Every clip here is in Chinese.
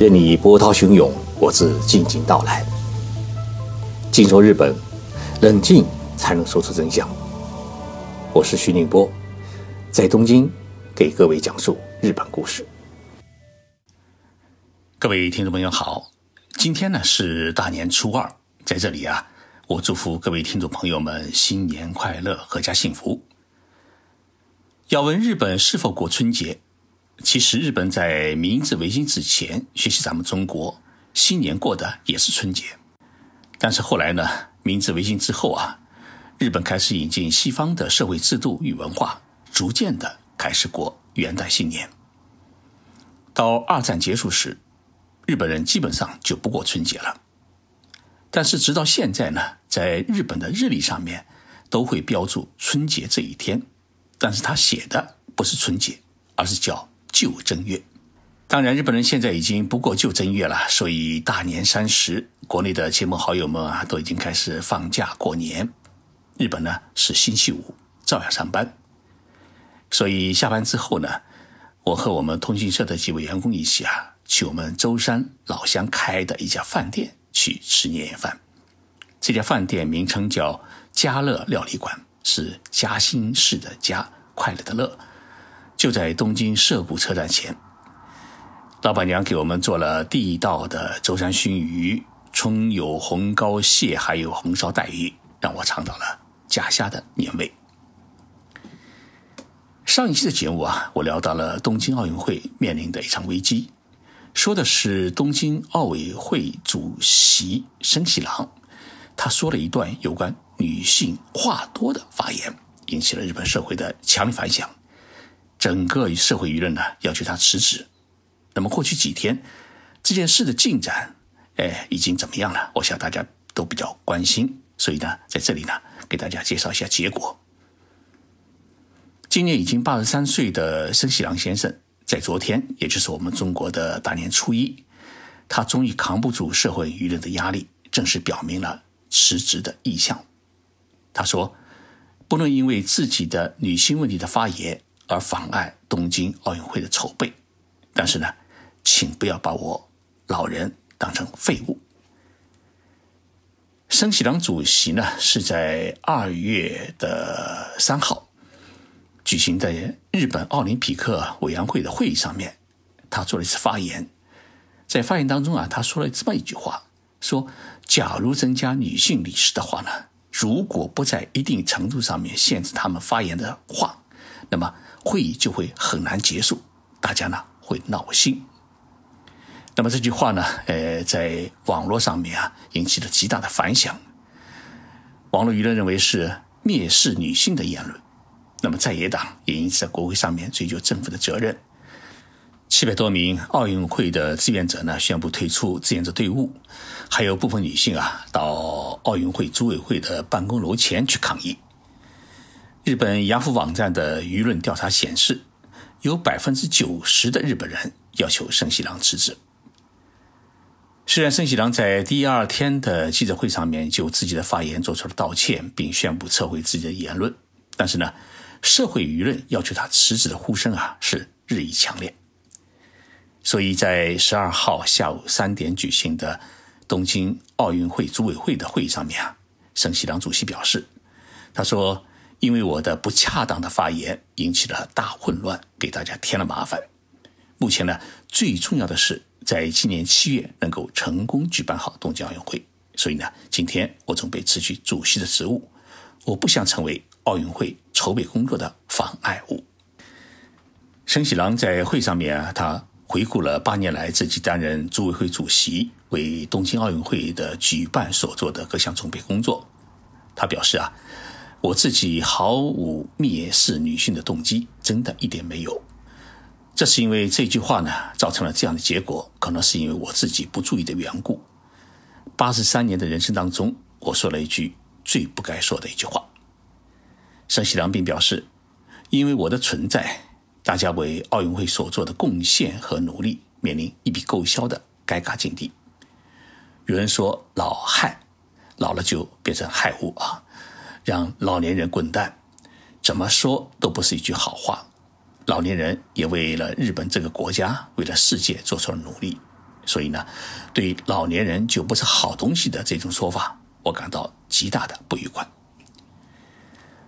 任你波涛汹涌，我自静静到来。静说日本，冷静才能说出真相。我是徐宁波，在东京给各位讲述日本故事。各位听众朋友好，今天呢是大年初二，在这里啊，我祝福各位听众朋友们新年快乐，阖家幸福。要问日本是否过春节？其实日本在明治维新之前，学习咱们中国，新年过的也是春节。但是后来呢，明治维新之后啊，日本开始引进西方的社会制度与文化，逐渐的开始过元旦新年。到二战结束时，日本人基本上就不过春节了。但是直到现在呢，在日本的日历上面都会标注春节这一天，但是他写的不是春节，而是叫。旧正月，当然日本人现在已经不过旧正月了，所以大年三十，国内的亲朋好友们啊都已经开始放假过年。日本呢是星期五，照样上班。所以下班之后呢，我和我们通讯社的几位员工一起啊，去我们舟山老乡开的一家饭店去吃年夜饭。这家饭店名称叫家乐料理馆，是嘉兴市的家，快乐的乐。就在东京涩谷车站前，老板娘给我们做了地道的舟山熏鱼，葱油红膏蟹，还有红烧带鱼，让我尝到了家乡的年味。上一期的节目啊，我聊到了东京奥运会面临的一场危机，说的是东京奥委会主席森喜郎，他说了一段有关女性话多的发言，引起了日本社会的强烈反响。整个社会舆论呢要求他辞职。那么过去几天这件事的进展，哎，已经怎么样了？我想大家都比较关心，所以呢，在这里呢，给大家介绍一下结果。今年已经八十三岁的森喜朗先生，在昨天，也就是我们中国的大年初一，他终于扛不住社会舆论的压力，正式表明了辞职的意向。他说：“不能因为自己的女性问题的发言。”而妨碍东京奥运会的筹备，但是呢，请不要把我老人当成废物。森喜朗主席呢是在二月的三号举行的日本奥林匹克委员会的会议上面，他做了一次发言，在发言当中啊，他说了这么一句话：说，假如增加女性理事的话呢，如果不在一定程度上面限制他们发言的话，那么。会议就会很难结束，大家呢会闹心。那么这句话呢，呃，在网络上面啊引起了极大的反响。网络舆论认为是蔑视女性的言论。那么在野党也因此在国会上面追究政府的责任。七百多名奥运会的志愿者呢宣布退出志愿者队伍，还有部分女性啊到奥运会组委会的办公楼前去抗议。日本雅虎网站的舆论调查显示，有百分之九十的日本人要求森喜朗辞职。虽然森喜朗在第二天的记者会上面就自己的发言做出了道歉，并宣布撤回自己的言论，但是呢，社会舆论要求他辞职的呼声啊是日益强烈。所以在十二号下午三点举行的东京奥运会组委会的会议上面啊，森喜朗主席表示，他说。因为我的不恰当的发言引起了大混乱，给大家添了麻烦。目前呢，最重要的是在今年七月能够成功举办好东京奥运会。所以呢，今天我准备辞去主席的职务，我不想成为奥运会筹备工作的妨碍物。申喜郎在会上面啊，他回顾了八年来自己担任组委会主席，为东京奥运会的举办所做的各项准备工作。他表示啊。我自己毫无蔑视女性的动机，真的一点没有。这是因为这句话呢，造成了这样的结果，可能是因为我自己不注意的缘故。八十三年的人生当中，我说了一句最不该说的一句话。盛喜良并表示，因为我的存在，大家为奥运会所做的贡献和努力面临一笔勾销的尴尬境地。有人说老害，老了就变成害物啊。让老年人滚蛋，怎么说都不是一句好话。老年人也为了日本这个国家，为了世界做出了努力，所以呢，对老年人就不是好东西的这种说法，我感到极大的不愉快。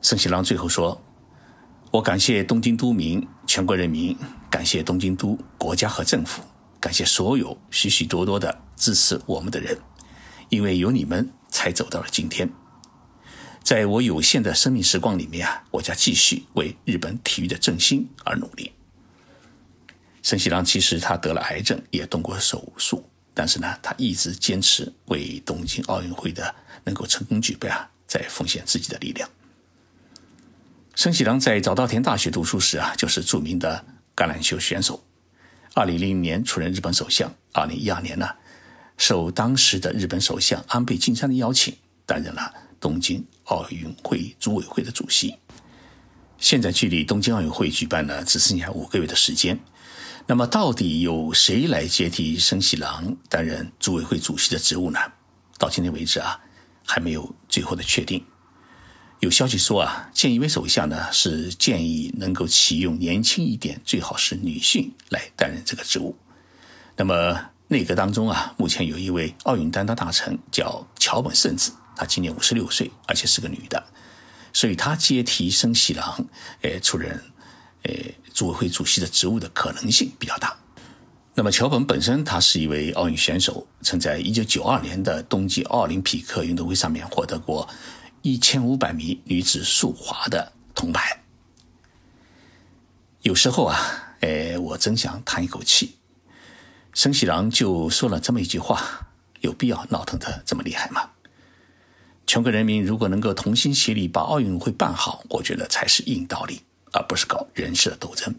盛喜郎最后说：“我感谢东京都民、全国人民，感谢东京都国家和政府，感谢所有许许多多的支持我们的人，因为有你们，才走到了今天。在我有限的生命时光里面啊，我将继续为日本体育的振兴而努力。”森喜郎其实他得了癌症，也动过手术，但是呢，他一直坚持为东京奥运会的能够成功举办啊，在奉献自己的力量。森喜郎在早稻田大学读书时啊，就是著名的橄榄球选手。二零零零年出任日本首相，二零一二年呢，受当时的日本首相安倍晋三的邀请，担任了东京奥运会组委会的主席。现在距离东京奥运会举办呢，只剩下五个月的时间。那么，到底由谁来接替生喜郎担任组委会主席的职务呢？到今天为止啊，还没有最后的确定。有消息说啊，菅义伟首相呢是建议能够启用年轻一点，最好是女性来担任这个职务。那么内阁当中啊，目前有一位奥运担当大臣叫桥本圣子，她今年五十六岁，而且是个女的，所以她接替生喜郎，呃，出任。呃，组委会主席的职务的可能性比较大。那么，桥本本身他是一位奥运选手，曾在1992年的冬季奥林匹克运动会上面获得过1500米女子速滑的铜牌。有时候啊，哎，我真想叹一口气，生喜郎就说了这么一句话：有必要闹腾的这么厉害吗？全国人民如果能够同心协力把奥运会办好，我觉得才是硬道理。而不是搞人事的斗争。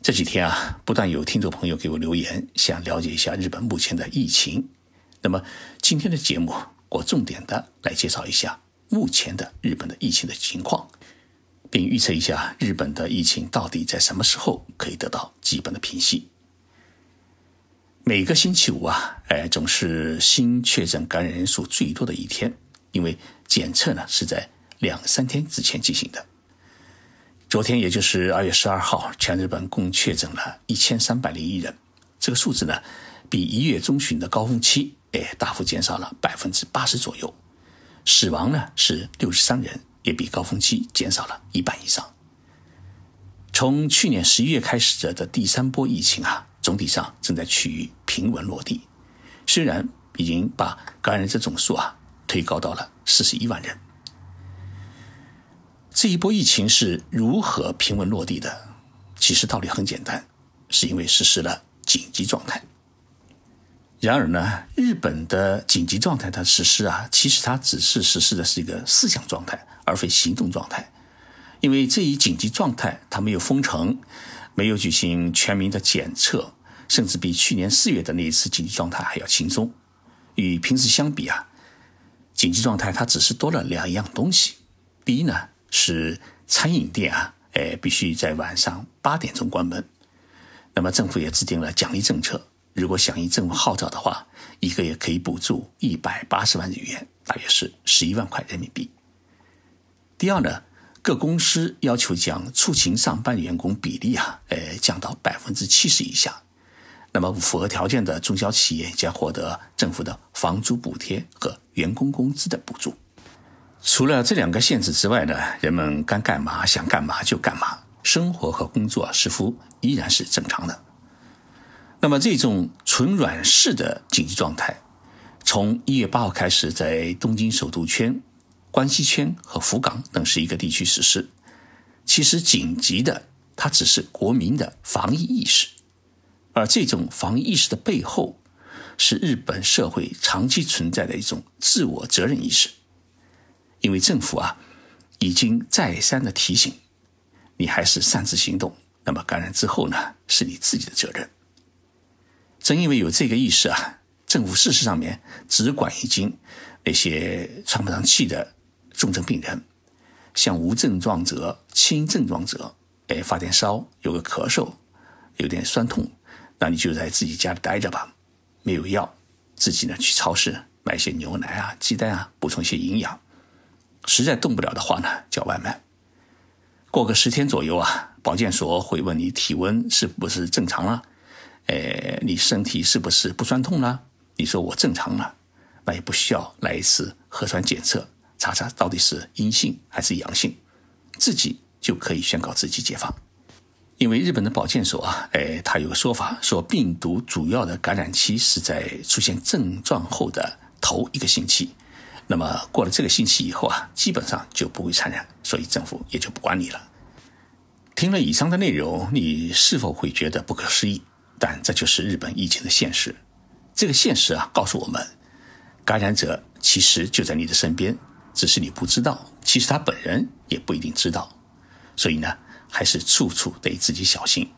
这几天啊，不断有听众朋友给我留言，想了解一下日本目前的疫情。那么今天的节目，我重点的来介绍一下目前的日本的疫情的情况，并预测一下日本的疫情到底在什么时候可以得到基本的平息。每个星期五啊，哎，总是新确诊感染人数最多的一天，因为检测呢是在两三天之前进行的。昨天，也就是二月十二号，全日本共确诊了一千三百零一人。这个数字呢，比一月中旬的高峰期，哎，大幅减少了百分之八十左右。死亡呢是六十三人，也比高峰期减少了一半以上。从去年十一月开始的第三波疫情啊，总体上正在趋于平稳落地。虽然已经把感染者总数啊推高到了四十一万人。这一波疫情是如何平稳落地的？其实道理很简单，是因为实施了紧急状态。然而呢，日本的紧急状态它实施啊，其实它只是实施的是一个思想状态，而非行动状态。因为这一紧急状态，它没有封城，没有举行全民的检测，甚至比去年四月的那一次紧急状态还要轻松。与平时相比啊，紧急状态它只是多了两样东西。第一呢。是餐饮店啊，哎，必须在晚上八点钟关门。那么政府也制定了奖励政策，如果响应政府号召的话，一个月可以补助一百八十万日元，大约是十一万块人民币。第二呢，各公司要求将出勤上班员工比例啊，呃，降到百分之七十以下。那么符合条件的中小企业将获得政府的房租补贴和员工工资的补助。除了这两个限制之外呢，人们该干嘛想干嘛就干嘛，生活和工作似乎依然是正常的。那么这种纯软式的紧急状态，从一月八号开始在东京首都圈、关西圈和福冈等十一个地区实施。其实紧急的，它只是国民的防疫意识，而这种防疫意识的背后，是日本社会长期存在的一种自我责任意识。因为政府啊，已经再三的提醒，你还是擅自行动，那么感染之后呢，是你自己的责任。正因为有这个意识啊，政府事实上面只管已经那些喘不上气的重症病人，像无症状者、轻症状者，哎，发点烧，有个咳嗽，有点酸痛，那你就在自己家里待着吧，没有药，自己呢去超市买些牛奶啊、鸡蛋啊，补充一些营养。实在动不了的话呢，叫外卖。过个十天左右啊，保健所会问你体温是不是正常了，哎，你身体是不是不酸痛了？你说我正常了，那也不需要来一次核酸检测，查查到底是阴性还是阳性，自己就可以宣告自己解放。因为日本的保健所啊，哎，他有个说法，说病毒主要的感染期是在出现症状后的头一个星期，那么过了这个星期以后啊，基本上就不会传染，所以政府也就不管你了。听了以上的内容，你是否会觉得不可思议？但这就是日本疫情的现实。这个现实啊，告诉我们，感染者其实就在你的身边，只是你不知道，其实他本人也不一定知道。所以呢，还是处处得自己小心。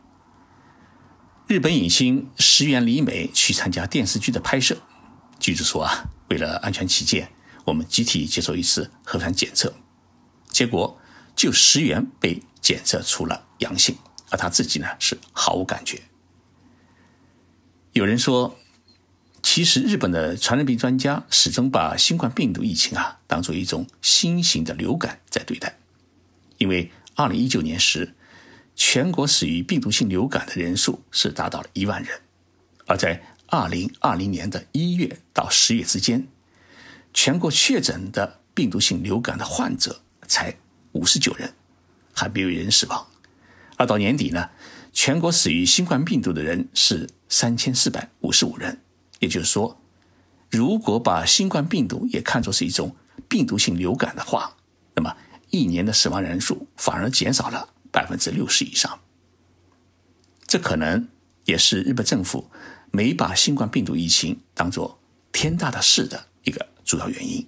日本影星石原里美去参加电视剧的拍摄，剧组说啊，为了安全起见，我们集体接受一次核酸检测，结果就石原被。检测出了阳性，而他自己呢是毫无感觉。有人说，其实日本的传染病专家始终把新冠病毒疫情啊当做一种新型的流感在对待，因为二零一九年时，全国死于病毒性流感的人数是达到了一万人，而在二零二零年的一月到十月之间，全国确诊的病毒性流感的患者才五十九人。还没有人死亡，而到年底呢，全国死于新冠病毒的人是三千四百五十五人。也就是说，如果把新冠病毒也看作是一种病毒性流感的话，那么一年的死亡人数反而减少了百分之六十以上。这可能也是日本政府没把新冠病毒疫情当作天大的事的一个主要原因。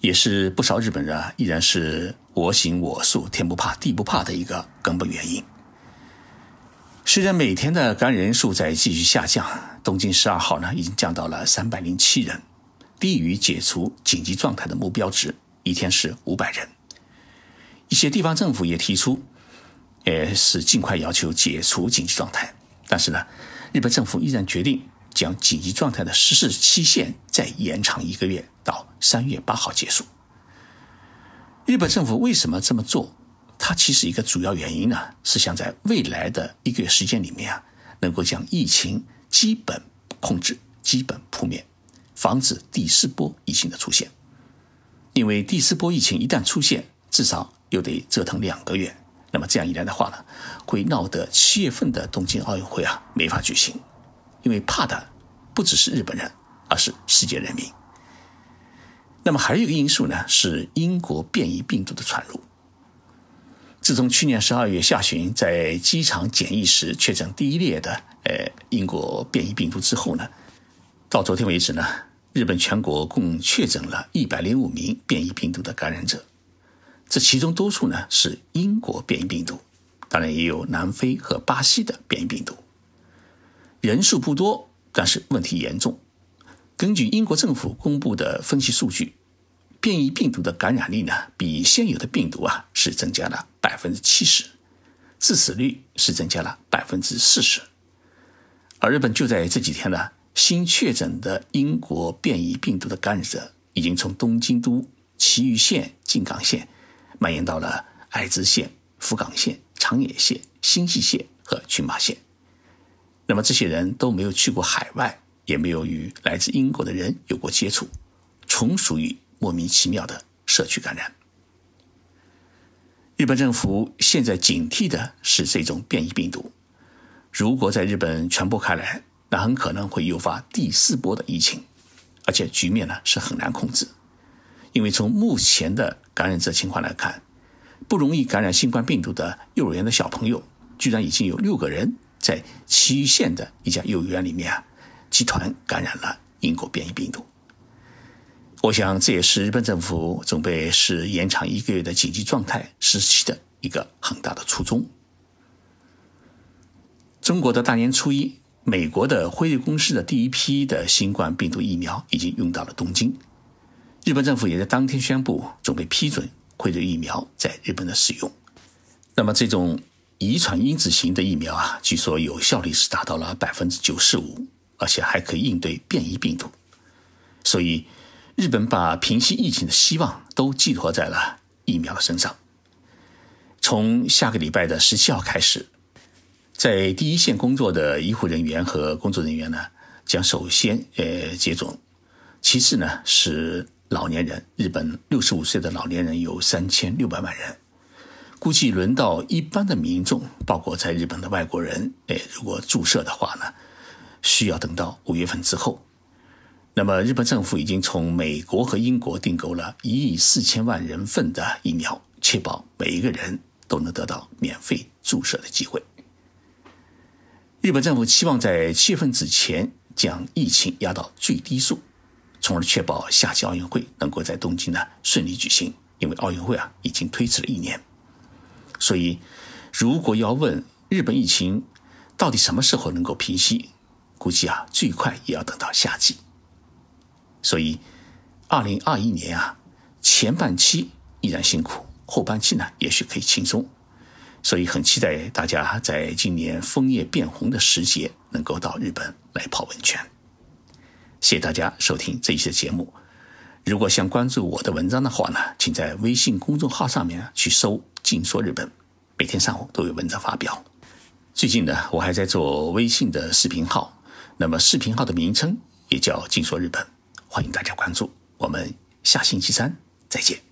也是不少日本人依然是我行我素、天不怕地不怕的一个根本原因。虽然每天的感染人数在继续下降，东京十二号呢已经降到了三百零七人，低于解除紧急状态的目标值，一天是五百人。一些地方政府也提出，呃，是尽快要求解除紧急状态，但是呢，日本政府依然决定。将紧急状态的实施期限再延长一个月，到三月八号结束。日本政府为什么这么做？它其实一个主要原因呢，是想在未来的一个月时间里面啊，能够将疫情基本控制、基本扑灭，防止第四波疫情的出现。因为第四波疫情一旦出现，至少又得折腾两个月。那么这样一来的话呢，会闹得七月份的东京奥运会啊没法举行。因为怕的不只是日本人，而是世界人民。那么还有一个因素呢，是英国变异病毒的传入。自从去年十二月下旬在机场检疫时确诊第一列的呃英国变异病毒之后呢，到昨天为止呢，日本全国共确诊了一百零五名变异病毒的感染者，这其中多数呢是英国变异病毒，当然也有南非和巴西的变异病毒。人数不多，但是问题严重。根据英国政府公布的分析数据，变异病毒的感染力呢，比现有的病毒啊是增加了百分之七十，致死率是增加了百分之四十。而日本就在这几天呢，新确诊的英国变异病毒的感染者已经从东京都、埼玉县、静冈县蔓延到了爱知县、福冈县、长野县、新舄县和群马县。那么这些人都没有去过海外，也没有与来自英国的人有过接触，纯属于莫名其妙的社区感染。日本政府现在警惕的是这种变异病毒，如果在日本传播开来，那很可能会诱发第四波的疫情，而且局面呢是很难控制，因为从目前的感染者情况来看，不容易感染新冠病毒的幼儿园的小朋友，居然已经有六个人。在埼玉县的一家幼儿园里面啊，集团感染了英国变异病毒。我想这也是日本政府准备是延长一个月的紧急状态时期的一个很大的初衷。中国的大年初一，美国的辉瑞公司的第一批的新冠病毒疫苗已经运到了东京，日本政府也在当天宣布准备批准辉瑞疫苗在日本的使用。那么这种。遗传因子型的疫苗啊，据说有效率是达到了百分之九十五，而且还可以应对变异病毒。所以，日本把平息疫情的希望都寄托在了疫苗的身上。从下个礼拜的十七号开始，在第一线工作的医护人员和工作人员呢，将首先呃接种，其次呢是老年人，日本六十五岁的老年人有三千六百万人，估计轮到一般的民众，包括在日本的外国人，哎，如果注射的话呢，需要等到五月份之后。那么，日本政府已经从美国和英国订购了一亿四千万人份的疫苗，确保每一个人都能得到免费注射的机会。日本政府期望在七月份之前将疫情压到最低数，从而确保夏季奥运会能够在东京呢顺利举行。因为奥运会啊已经推迟了一年，所以如果要问日本疫情到底什么时候能够平息，估计啊最快也要等到夏季。所以，二零二一年啊，前半期依然辛苦，后半期呢也许可以轻松。所以很期待大家在今年枫叶变红的时节能够到日本来泡温泉。谢谢大家收听这一期的节目。如果想关注我的文章的话呢，请在微信公众号上面去搜“静说日本”，每天上午都有文章发表。最近呢，我还在做微信的视频号，那么视频号的名称也叫“静说日本”。欢迎大家关注，我们下星期三再见。